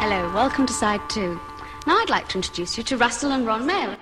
Hello, welcome to side two. Now I'd like to introduce you to Russell and Ron Mael.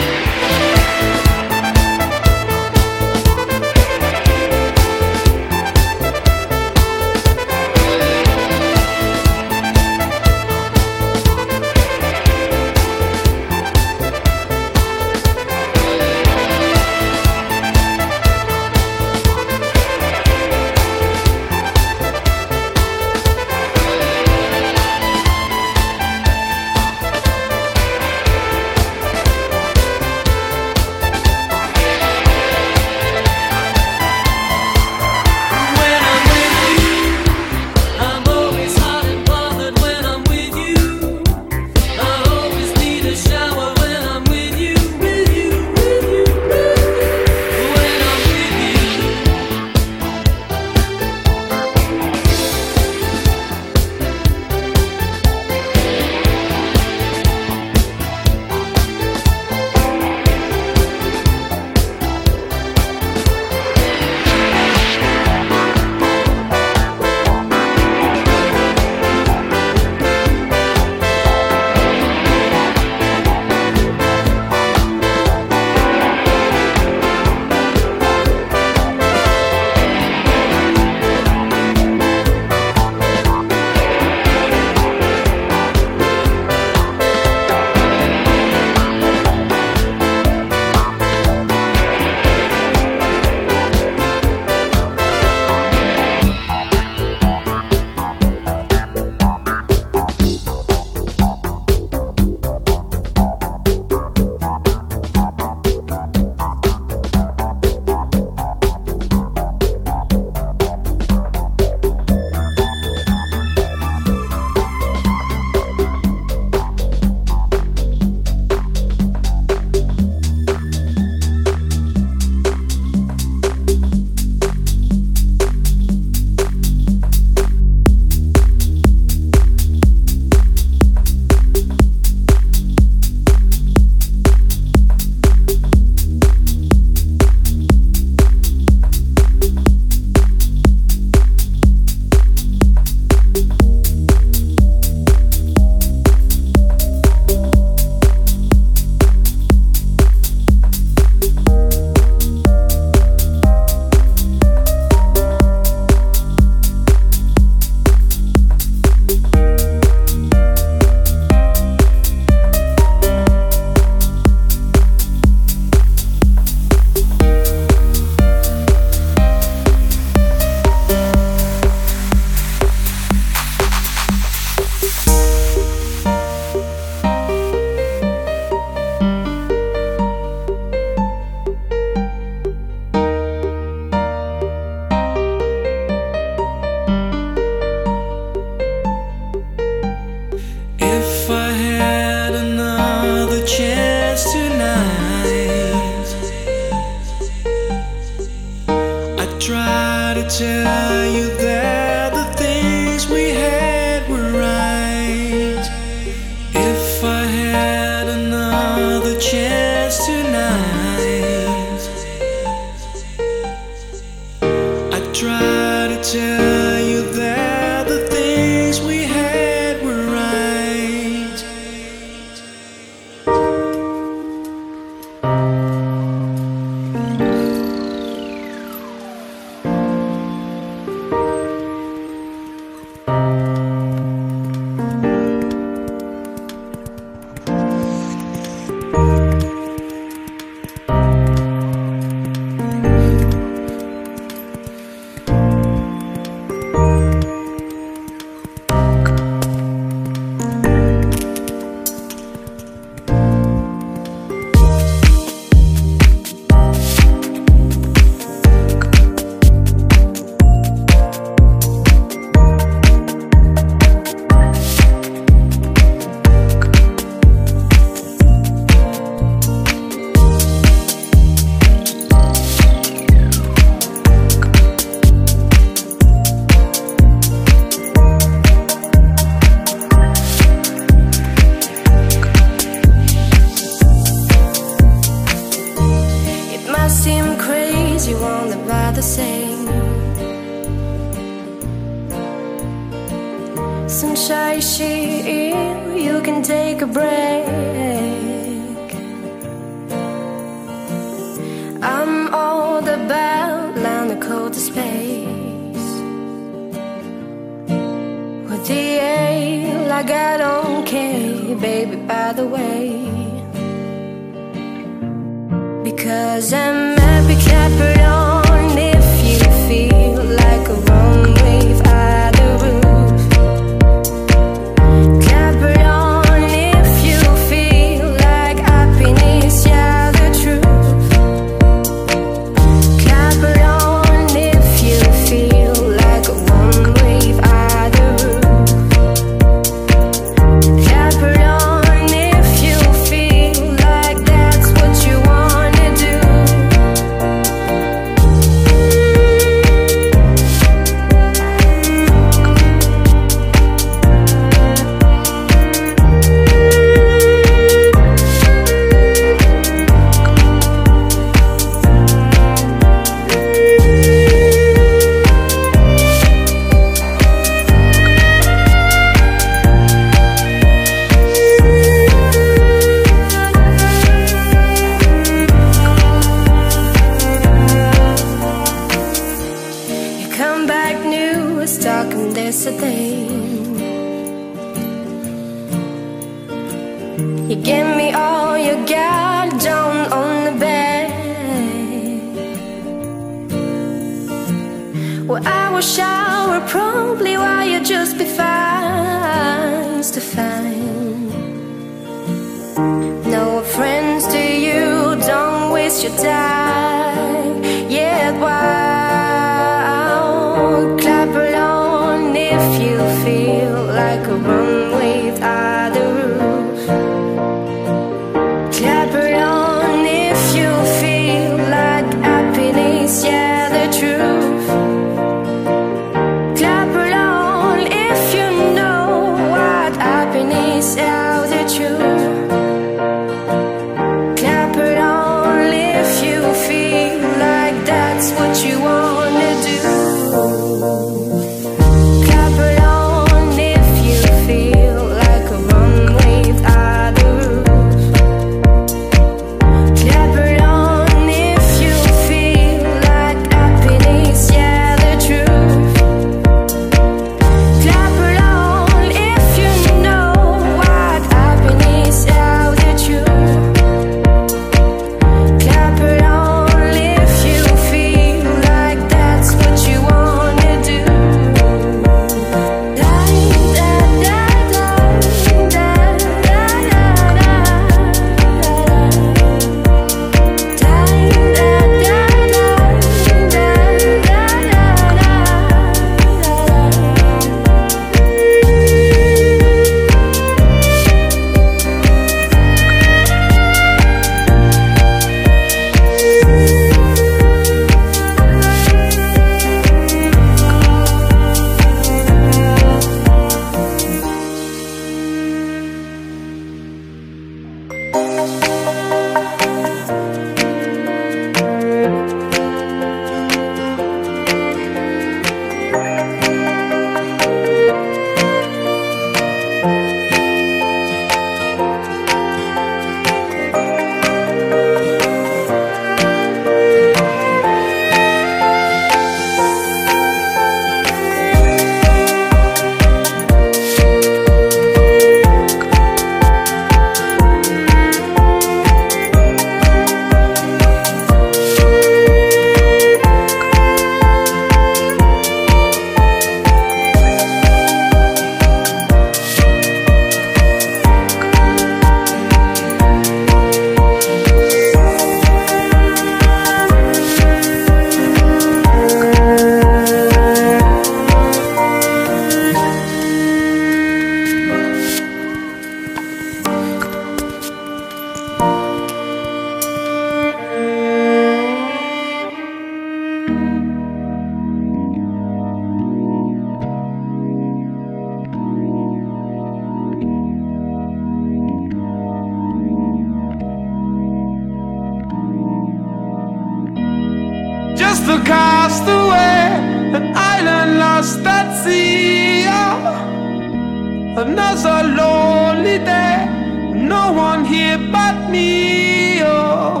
castaway, an island lost at sea. Oh, another lonely day, no one here but me. Oh,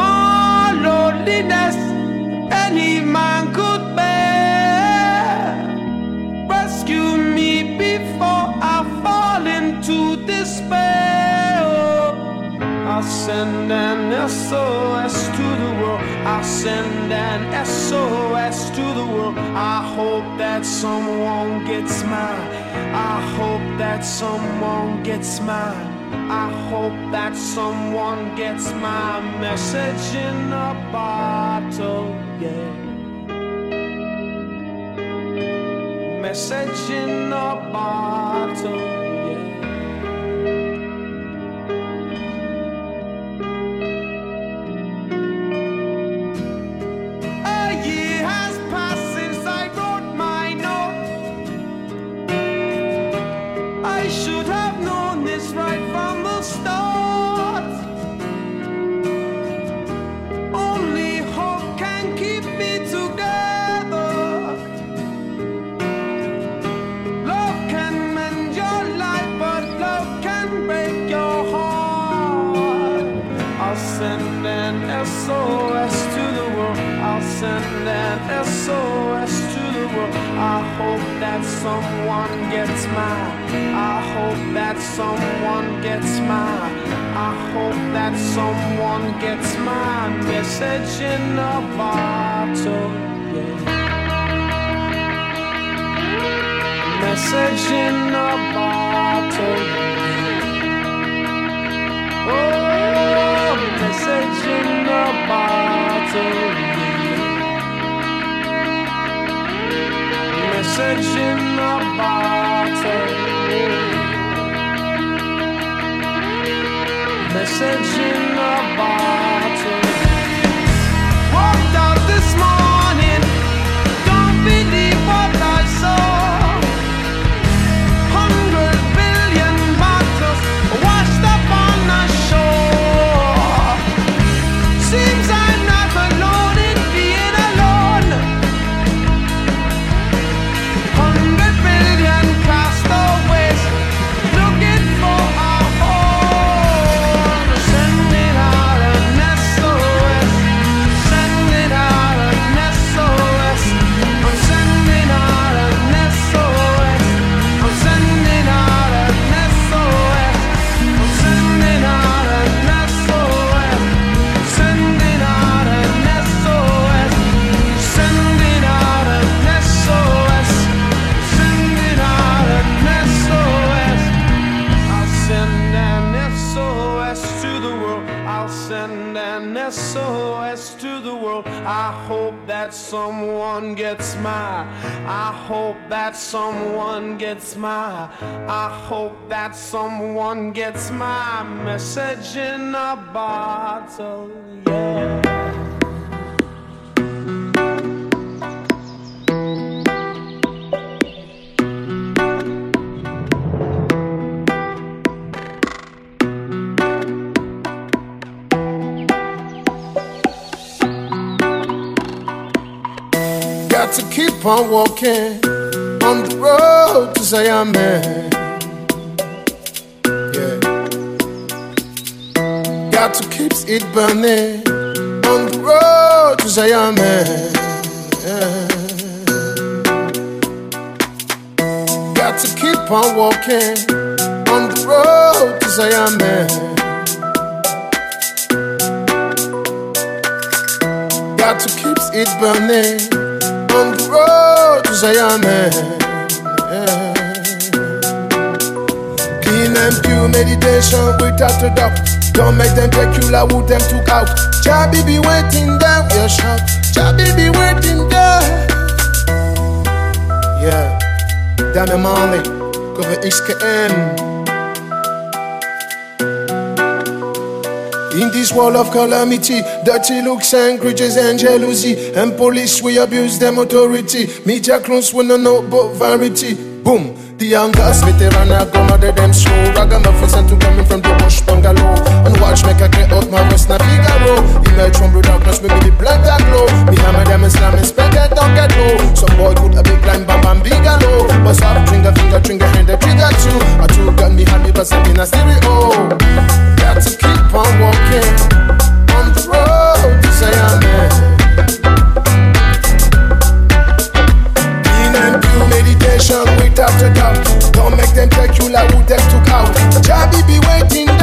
more loneliness than any man could bear. Rescue me before I fall into despair. Oh, I send an SOS to the world. I send an SOS to the world. I hope that someone gets mine. I hope that someone gets mine. I hope that someone gets my message in a bottle, yeah. Message in a bottle, someone gets mine. I hope that someone gets mine. I hope that someone gets my message in a bottle. Yeah. Message in a bottle. Oh, message in a bottle. Message in a bottle. Gets my. I hope that someone gets my. I hope that someone gets my message in a bottle. Yeah. To keep on walking on the road to Zion. Yeah. Got to keep it burning on the road to Zion. Yeah. Got to keep on walking on the road to Zion. Got to keep it burning on the road to Zion. Yeah. Clean and pure meditation without a doubt. Don't make them take you like them took out. Chabi be waiting there, we shout. Chabi be waiting there. Yeah, damn Mali, cover XKM. In this world of calamity, dirty looks and grudges and jealousy, and police we abuse them authority. Media clones we no know but variety. Boom. Kitty and girls with the run I go mother them show Ragamuffin sent to coming from the bush bungalow. And watch me I get out my rest na Figaro Email from Brother Plus me with the black that glow. Me and my diamond slam and spread that dog get low. Some boy could a big line bam bam bigalow But stop trigger finger trigger hand the trigger too. I two got me happy but stuck in a stereo. Got to keep on walking On the road to Zion meditation it after that. Don't make them take you like who them took out. Jabi be waiting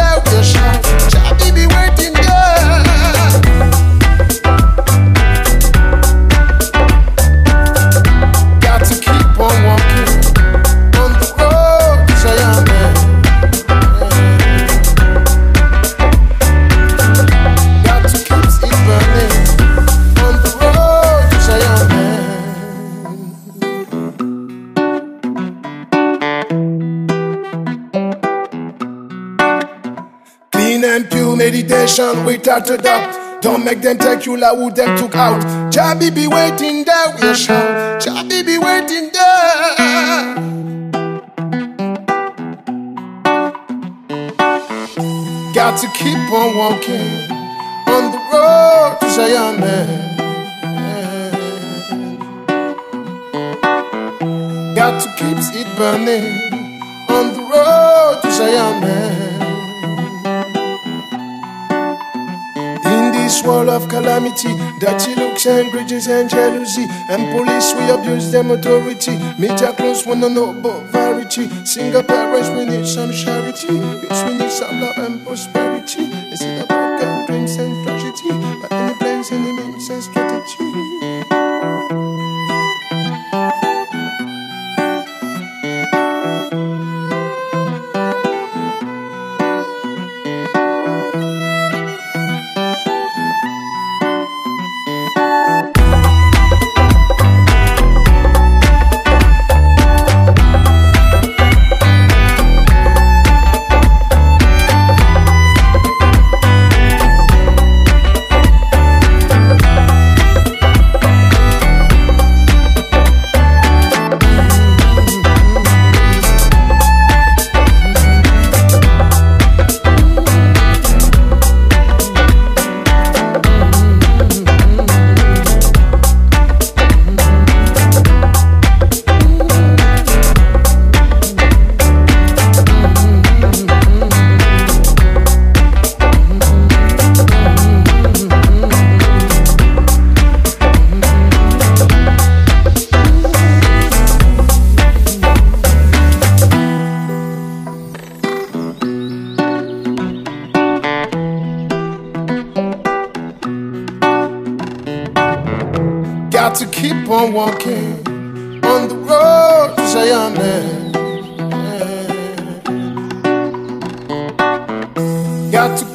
pure meditation without a doubt. Don't make them take you like who them took out. Jabi be waiting there, we shout. Jabi be waiting there. Got to keep on walking on the road to Zion. Got to keep it burning on the road to Zion. This world of calamity, dirty looks and grudges and jealousy, and police we abuse them authority. Media close wanna know about variety. Single parents we need some charity. Yes, we need some love and prosperity. It about broken dreams and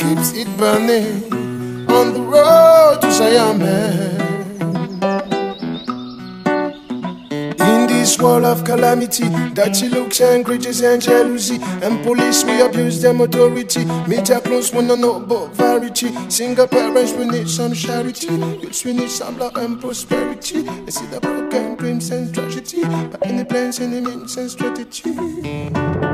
Got to keep it burning on the road to Zion. In this world of calamity, dirty looks and grudges and jealousy, and police we abuse them authority. Media close wanna know about variety. Single parents we need some charity. Youths we need some love and prosperity. I see the broken dreams and tragedy, but any plans, any means and strategy.